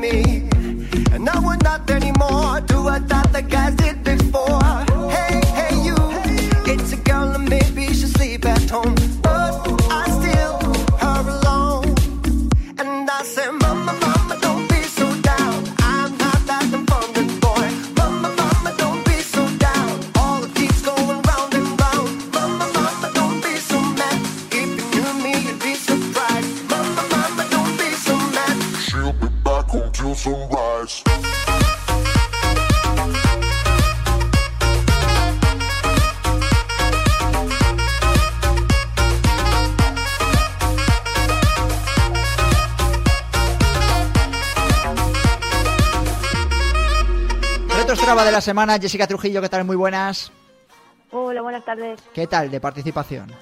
Me. And I will not anymore do what other guys sunrise. Reto Strava de la semana, Jessica Trujillo, ¿qué tal? Muy buenas. Hola, buenas tardes. ¿Qué tal de participación?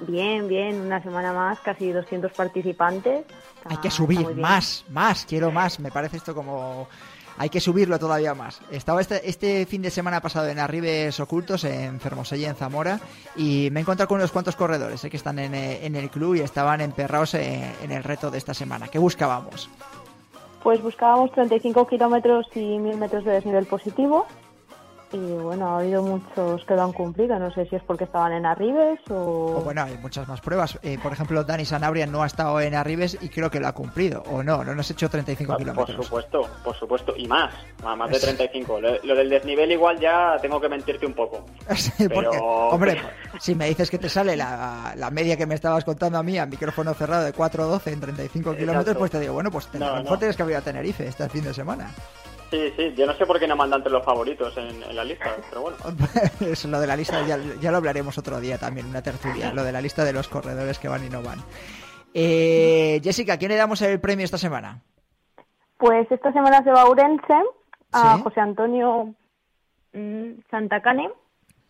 Bien, bien, una semana más, casi 200 participantes. Está- Hay que subir más, más, quiero más. Me parece esto como... Hay que subirlo todavía más. Estaba este, este fin de semana pasado en Arribes Ocultos, en Fermosella, en Zamora, y me he encontrado con unos cuantos corredores eh, que están en, eh, en el club y estaban emperrados en, en el reto de esta semana. ¿Qué buscábamos? Pues buscábamos 35 kilómetros y 1000 metros de desnivel positivo. Y bueno, ha habido muchos que lo han cumplido. No sé si es porque estaban en Arribes o. O bueno, hay muchas más pruebas. Eh, por ejemplo, Dani Sanabria no ha estado en Arribes y creo que lo ha cumplido. ¿O no? No nos hecho 35 Por kilómetros. supuesto, por supuesto. Y más, más más de Es- 35. Lo, lo del desnivel igual ya tengo que mentirte un poco. Sí, Pero- porque, hombre, si me dices que te sale la, la media que me estabas contando a mí a micrófono cerrado de 4.12 en 35 kilómetros, pues te digo, bueno, pues te- No, a lo no. mejor tienes que abrir a Tenerife este fin de semana. Sí, sí, yo no sé por qué no mandan entre los favoritos en, en la lista, pero bueno. Eso, lo de la lista ya, ya lo hablaremos otro día también, una tertulia, lo de la lista de los corredores que van y no van. Eh, Jessica, ¿quién le damos el premio esta semana? Pues esta semana se va a Urense, a Sí. José Antonio mm,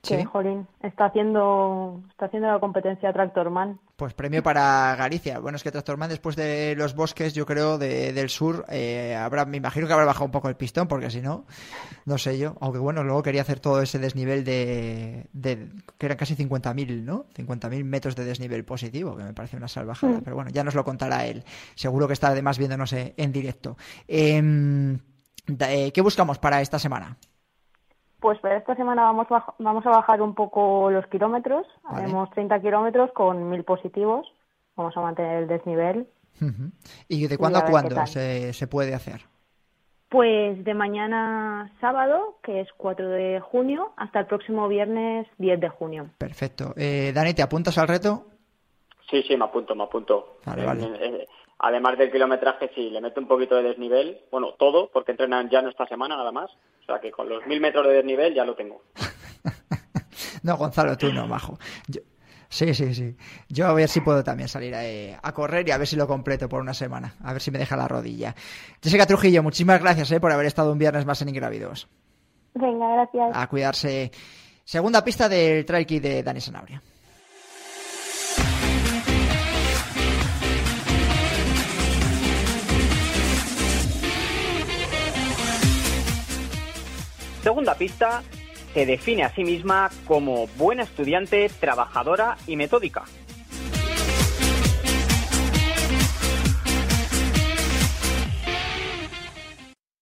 Santacane, que, Sí. jolín, está haciendo, está haciendo la competencia Tractorman. Pues premio para Galicia. Bueno, es que Tractorman después de los bosques, yo creo, de- del sur, eh, habrá, me imagino que habrá bajado un poco el pistón, porque si no, no sé yo. Aunque bueno, luego quería hacer todo ese desnivel de, de que eran casi 50.000, ¿no? 50.000 metros de desnivel positivo, que me parece una salvajada. Mm. Pero bueno, ya nos lo contará él. Seguro que está además viéndonos eh, en directo. Em, eh, ¿Qué buscamos para esta semana? Pues para esta semana vamos, vamos a bajar un poco los kilómetros. Vale. Haremos 30 kilómetros con 1000 positivos. Vamos a mantener el desnivel. ¿Y de cuándo a cuándo se, se puede hacer? Pues de mañana sábado, que es 4 de junio, hasta el próximo viernes 10 de junio. Perfecto. Eh, Dani, ¿te apuntas al reto? Sí, sí, me apunto, me apunto. Vale, Eh, vale. eh, además del kilometraje, sí, le meto un poquito de desnivel. Bueno, todo, porque entrenan ya no esta semana nada más. O sea que con los mil metros de desnivel ya lo tengo. No, Gonzalo, tú no, majo. Yo- Sí, sí, sí. Yo a ver si puedo también salir a, a correr y a ver si lo completo por una semana. A ver si me deja la rodilla. Jessica Trujillo, muchísimas gracias eh, por haber estado un viernes más en Ingrávidos. Venga, gracias. A cuidarse. Segunda pista del Trail de Dani Sanabria. Segunda pista, se define a sí misma como buena estudiante, trabajadora y metódica.